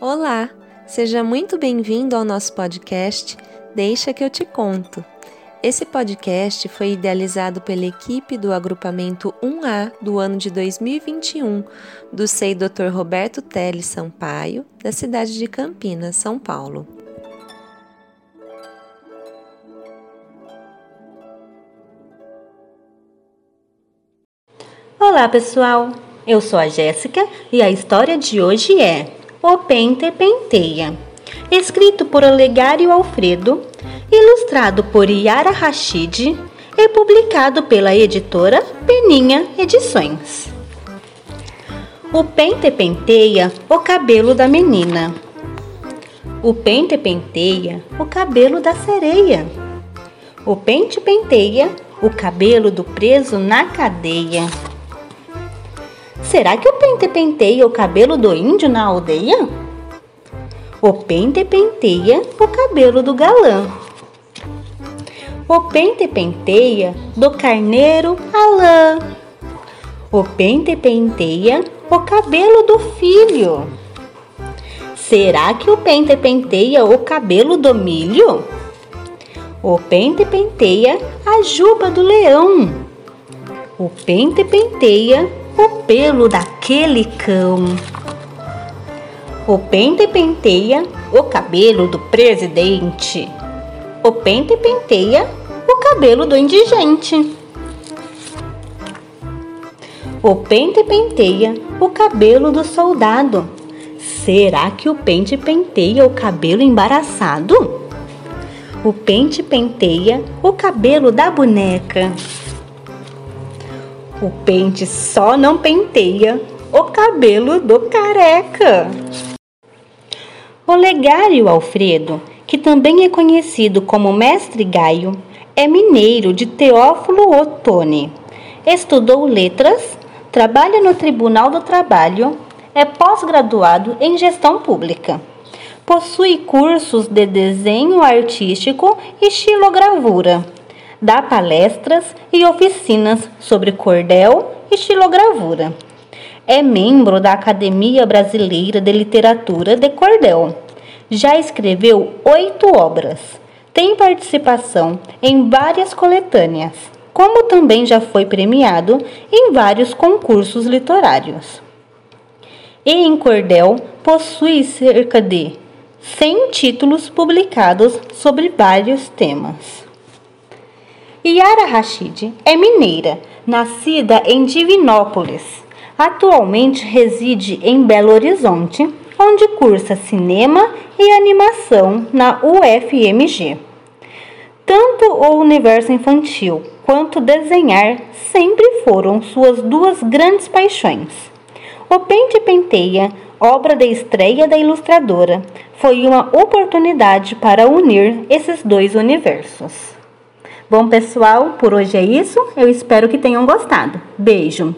Olá, seja muito bem-vindo ao nosso podcast Deixa que eu te conto. Esse podcast foi idealizado pela equipe do agrupamento 1A do ano de 2021 do SEI Dr. Roberto Teles Sampaio, da cidade de Campinas, São Paulo. Olá, pessoal. Eu sou a Jéssica e a história de hoje é O Pente Penteia, escrito por Olegário Alfredo, ilustrado por Yara Rachid e publicado pela editora Peninha Edições. O pente penteia o cabelo da menina. O pente penteia o cabelo da sereia. O pente penteia o cabelo do preso na cadeia. Será que o pente penteia o cabelo do índio na aldeia? O pente penteia o cabelo do galã. O pente penteia do carneiro a lã. O pente penteia o cabelo do filho. Será que o pente penteia o cabelo do milho? O pente penteia a juba do leão. O pente penteia o pelo daquele cão. O pente penteia o cabelo do presidente. O pente penteia o cabelo do indigente. O pente penteia o cabelo do soldado. Será que o pente penteia o cabelo embaraçado? O pente penteia o cabelo da boneca. O pente só não penteia o cabelo do careca. Olegário Alfredo, que também é conhecido como Mestre Gaio, é mineiro de Teófilo Otoni. Estudou letras, trabalha no Tribunal do Trabalho, é pós-graduado em gestão pública. Possui cursos de desenho artístico e xilogravura dá palestras e oficinas sobre cordel e estilogravura. É membro da Academia Brasileira de Literatura de Cordel. Já escreveu oito obras. Tem participação em várias coletâneas, como também já foi premiado em vários concursos literários. E em cordel possui cerca de 100 títulos publicados sobre vários temas. Yara Rachid é mineira, nascida em Divinópolis. Atualmente reside em Belo Horizonte, onde cursa cinema e animação na UFMG. Tanto o universo infantil quanto desenhar sempre foram suas duas grandes paixões. O Pente Penteia, obra de estreia da ilustradora, foi uma oportunidade para unir esses dois universos. Bom, pessoal, por hoje é isso. Eu espero que tenham gostado. Beijo!